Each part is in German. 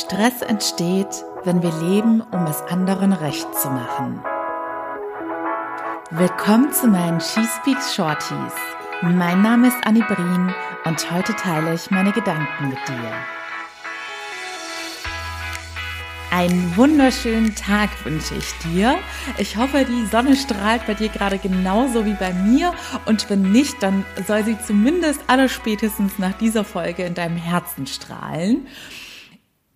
Stress entsteht, wenn wir leben, um es anderen recht zu machen. Willkommen zu meinen She Speaks Shorties. Mein Name ist Annie Brien und heute teile ich meine Gedanken mit dir. Einen wunderschönen Tag wünsche ich dir. Ich hoffe, die Sonne strahlt bei dir gerade genauso wie bei mir. Und wenn nicht, dann soll sie zumindest aller spätestens nach dieser Folge in deinem Herzen strahlen.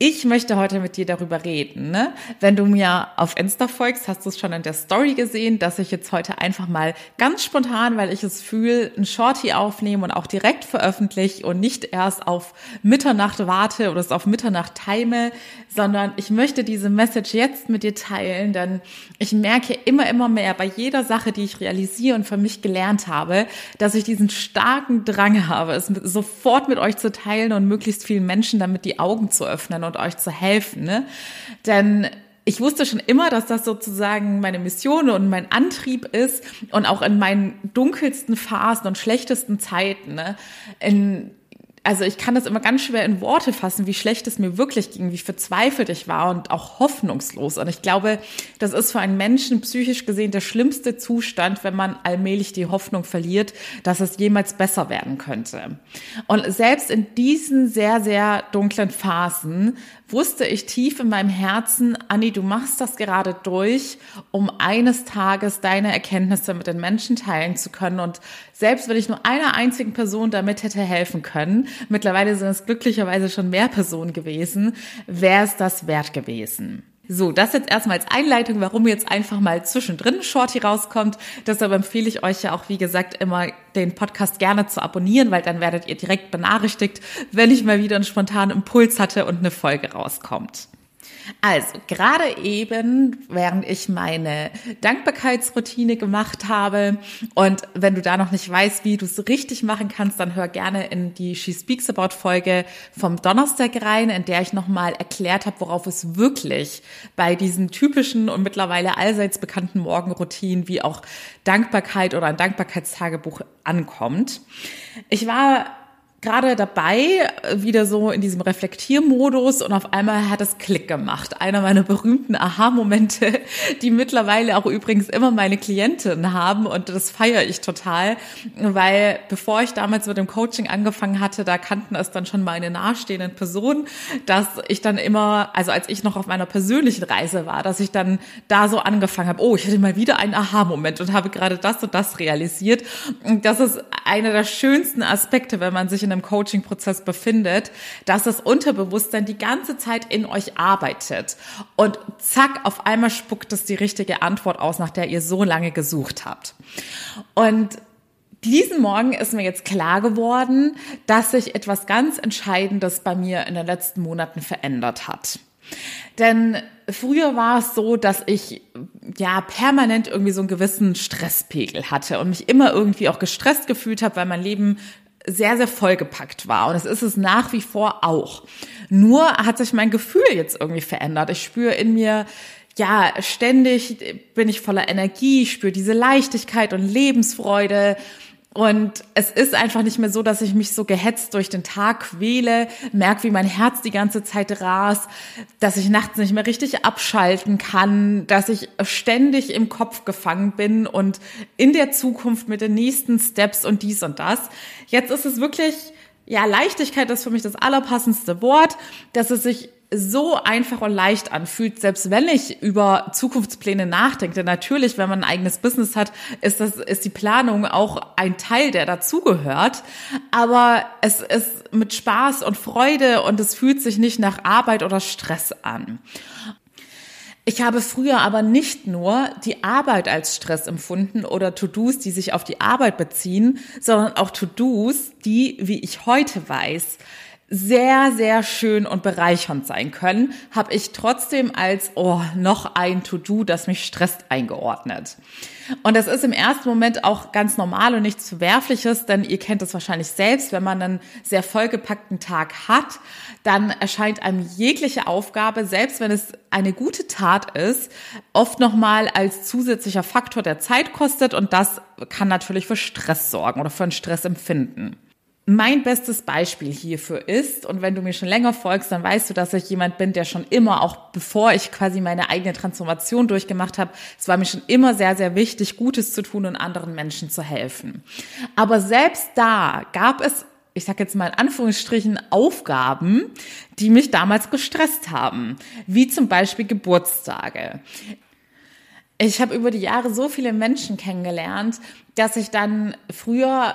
Ich möchte heute mit dir darüber reden. Ne? Wenn du mir auf Insta folgst, hast du es schon in der Story gesehen, dass ich jetzt heute einfach mal ganz spontan, weil ich es fühle, ein Shorty aufnehme und auch direkt veröffentliche und nicht erst auf Mitternacht warte oder es auf Mitternacht time, sondern ich möchte diese Message jetzt mit dir teilen, denn ich merke immer, immer mehr bei jeder Sache, die ich realisiere und für mich gelernt habe, dass ich diesen starken Drang habe, es sofort mit euch zu teilen und möglichst vielen Menschen damit die Augen zu öffnen und euch zu helfen. Ne? Denn ich wusste schon immer, dass das sozusagen meine Mission und mein Antrieb ist und auch in meinen dunkelsten Phasen und schlechtesten Zeiten, ne, in also ich kann das immer ganz schwer in Worte fassen, wie schlecht es mir wirklich ging, wie verzweifelt ich war und auch hoffnungslos. Und ich glaube, das ist für einen Menschen psychisch gesehen der schlimmste Zustand, wenn man allmählich die Hoffnung verliert, dass es jemals besser werden könnte. Und selbst in diesen sehr, sehr dunklen Phasen wusste ich tief in meinem Herzen, Anni, du machst das gerade durch, um eines Tages deine Erkenntnisse mit den Menschen teilen zu können. Und selbst wenn ich nur einer einzigen Person damit hätte helfen können, mittlerweile sind es glücklicherweise schon mehr Personen gewesen, wäre es das wert gewesen. So, das jetzt erstmal als Einleitung, warum jetzt einfach mal zwischendrin Shorty rauskommt. Deshalb empfehle ich euch ja auch, wie gesagt, immer den Podcast gerne zu abonnieren, weil dann werdet ihr direkt benachrichtigt, wenn ich mal wieder einen spontanen Impuls hatte und eine Folge rauskommt. Also, gerade eben, während ich meine Dankbarkeitsroutine gemacht habe und wenn du da noch nicht weißt, wie du es richtig machen kannst, dann hör gerne in die She Speaks About Folge vom Donnerstag rein, in der ich nochmal erklärt habe, worauf es wirklich bei diesen typischen und mittlerweile allseits bekannten Morgenroutinen wie auch Dankbarkeit oder ein Dankbarkeitstagebuch ankommt. Ich war gerade dabei, wieder so in diesem Reflektiermodus und auf einmal hat es Klick gemacht. Einer meiner berühmten Aha-Momente, die mittlerweile auch übrigens immer meine Klientinnen haben und das feiere ich total, weil bevor ich damals mit dem Coaching angefangen hatte, da kannten es dann schon meine nahestehenden Personen, dass ich dann immer, also als ich noch auf meiner persönlichen Reise war, dass ich dann da so angefangen habe, oh, ich hatte mal wieder einen Aha-Moment und habe gerade das und das realisiert. Und das ist einer der schönsten Aspekte, wenn man sich in einem Coaching-Prozess befindet, dass das Unterbewusstsein die ganze Zeit in euch arbeitet. Und zack, auf einmal spuckt es die richtige Antwort aus, nach der ihr so lange gesucht habt. Und diesen Morgen ist mir jetzt klar geworden, dass sich etwas ganz Entscheidendes bei mir in den letzten Monaten verändert hat. Denn früher war es so, dass ich ja permanent irgendwie so einen gewissen Stresspegel hatte und mich immer irgendwie auch gestresst gefühlt habe, weil mein Leben sehr, sehr vollgepackt war. Und es ist es nach wie vor auch. Nur hat sich mein Gefühl jetzt irgendwie verändert. Ich spüre in mir, ja, ständig bin ich voller Energie, spüre diese Leichtigkeit und Lebensfreude und es ist einfach nicht mehr so, dass ich mich so gehetzt durch den Tag quäle, merke, wie mein Herz die ganze Zeit rast, dass ich nachts nicht mehr richtig abschalten kann, dass ich ständig im Kopf gefangen bin und in der Zukunft mit den nächsten Steps und dies und das. Jetzt ist es wirklich, ja, Leichtigkeit ist für mich das allerpassendste Wort, dass es sich so einfach und leicht anfühlt, selbst wenn ich über Zukunftspläne nachdenke. Natürlich, wenn man ein eigenes Business hat, ist das, ist die Planung auch ein Teil, der dazugehört. Aber es ist mit Spaß und Freude und es fühlt sich nicht nach Arbeit oder Stress an. Ich habe früher aber nicht nur die Arbeit als Stress empfunden oder To-Dos, die sich auf die Arbeit beziehen, sondern auch To-Dos, die, wie ich heute weiß, sehr, sehr schön und bereichernd sein können, habe ich trotzdem als, oh, noch ein To-Do, das mich stresst, eingeordnet. Und das ist im ersten Moment auch ganz normal und nichts Verwerfliches, denn ihr kennt es wahrscheinlich selbst, wenn man einen sehr vollgepackten Tag hat, dann erscheint einem jegliche Aufgabe, selbst wenn es eine gute Tat ist, oft nochmal als zusätzlicher Faktor der Zeit kostet und das kann natürlich für Stress sorgen oder für ein Stressempfinden. Mein bestes Beispiel hierfür ist, und wenn du mir schon länger folgst, dann weißt du, dass ich jemand bin, der schon immer, auch bevor ich quasi meine eigene Transformation durchgemacht habe, es war mir schon immer sehr, sehr wichtig, Gutes zu tun und anderen Menschen zu helfen. Aber selbst da gab es, ich sage jetzt mal in Anführungsstrichen, Aufgaben, die mich damals gestresst haben, wie zum Beispiel Geburtstage. Ich habe über die Jahre so viele Menschen kennengelernt, dass ich dann früher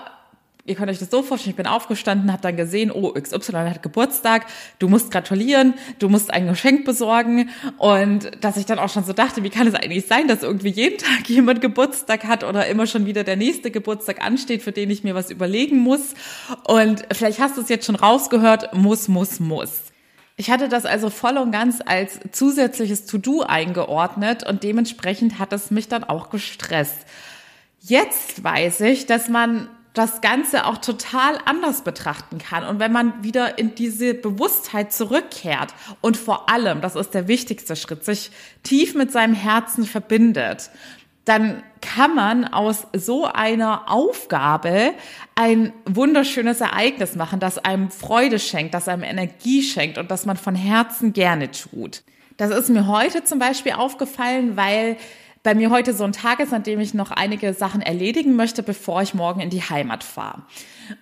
ihr könnt euch das so vorstellen, ich bin aufgestanden, habe dann gesehen, oh, XY hat Geburtstag, du musst gratulieren, du musst ein Geschenk besorgen und dass ich dann auch schon so dachte, wie kann es eigentlich sein, dass irgendwie jeden Tag jemand Geburtstag hat oder immer schon wieder der nächste Geburtstag ansteht, für den ich mir was überlegen muss und vielleicht hast du es jetzt schon rausgehört, muss, muss, muss. Ich hatte das also voll und ganz als zusätzliches To-Do eingeordnet und dementsprechend hat es mich dann auch gestresst. Jetzt weiß ich, dass man das Ganze auch total anders betrachten kann. Und wenn man wieder in diese Bewusstheit zurückkehrt und vor allem, das ist der wichtigste Schritt, sich tief mit seinem Herzen verbindet, dann kann man aus so einer Aufgabe ein wunderschönes Ereignis machen, das einem Freude schenkt, das einem Energie schenkt und das man von Herzen gerne tut. Das ist mir heute zum Beispiel aufgefallen, weil bei mir heute so ein Tag ist, an dem ich noch einige Sachen erledigen möchte, bevor ich morgen in die Heimat fahre.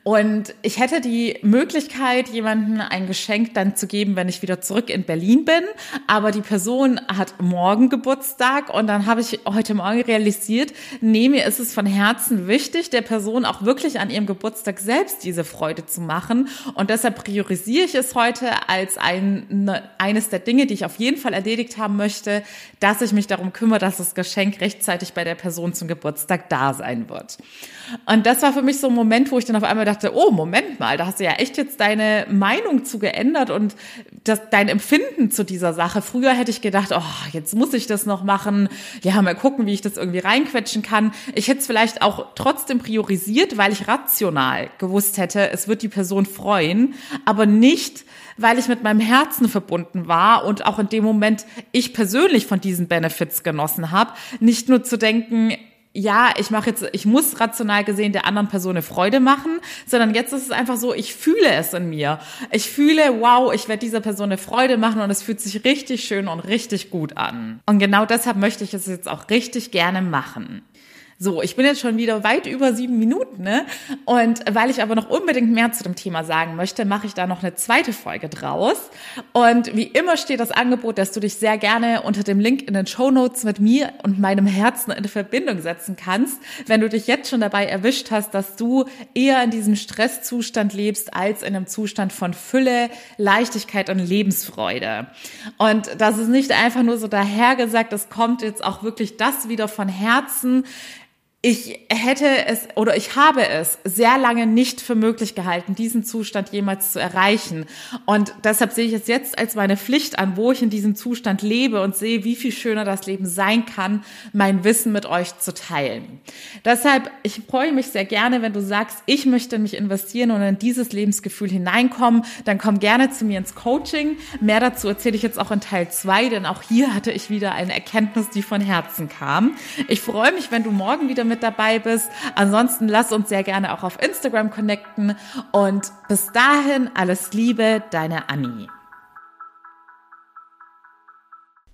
Und ich hätte die Möglichkeit, jemandem ein Geschenk dann zu geben, wenn ich wieder zurück in Berlin bin. Aber die Person hat morgen Geburtstag und dann habe ich heute Morgen realisiert, nee, mir ist es von Herzen wichtig, der Person auch wirklich an ihrem Geburtstag selbst diese Freude zu machen. Und deshalb priorisiere ich es heute als ein, ne, eines der Dinge, die ich auf jeden Fall erledigt haben möchte, dass ich mich darum kümmere, dass das Geschenk rechtzeitig bei der Person zum Geburtstag da sein wird. Und das war für mich so ein Moment, wo ich dann auf einmal dachte, oh, Moment mal, da hast du ja echt jetzt deine Meinung zu geändert und das, dein Empfinden zu dieser Sache. Früher hätte ich gedacht, oh, jetzt muss ich das noch machen. Ja, mal gucken, wie ich das irgendwie reinquetschen kann. Ich hätte es vielleicht auch trotzdem priorisiert, weil ich rational gewusst hätte, es wird die Person freuen, aber nicht, weil ich mit meinem Herzen verbunden war und auch in dem Moment ich persönlich von diesen Benefits genossen habe. Nicht nur zu denken, ja, ich mache jetzt, ich muss rational gesehen der anderen Person eine Freude machen, sondern jetzt ist es einfach so, ich fühle es in mir. Ich fühle, wow, ich werde dieser Person eine Freude machen und es fühlt sich richtig schön und richtig gut an. Und genau deshalb möchte ich es jetzt auch richtig gerne machen. So, ich bin jetzt schon wieder weit über sieben Minuten, ne? Und weil ich aber noch unbedingt mehr zu dem Thema sagen möchte, mache ich da noch eine zweite Folge draus. Und wie immer steht das Angebot, dass du dich sehr gerne unter dem Link in den Show Notes mit mir und meinem Herzen in Verbindung setzen kannst, wenn du dich jetzt schon dabei erwischt hast, dass du eher in diesem Stresszustand lebst als in einem Zustand von Fülle, Leichtigkeit und Lebensfreude. Und das ist nicht einfach nur so dahergesagt, es kommt jetzt auch wirklich das wieder von Herzen ich hätte es oder ich habe es sehr lange nicht für möglich gehalten, diesen Zustand jemals zu erreichen. Und deshalb sehe ich es jetzt als meine Pflicht an, wo ich in diesem Zustand lebe und sehe, wie viel schöner das Leben sein kann, mein Wissen mit euch zu teilen. Deshalb, ich freue mich sehr gerne, wenn du sagst, ich möchte in mich investieren und in dieses Lebensgefühl hineinkommen, dann komm gerne zu mir ins Coaching. Mehr dazu erzähle ich jetzt auch in Teil zwei, denn auch hier hatte ich wieder eine Erkenntnis, die von Herzen kam. Ich freue mich, wenn du morgen wieder mit dabei bist. Ansonsten lass uns sehr gerne auch auf Instagram connecten und bis dahin alles Liebe, deine Annie.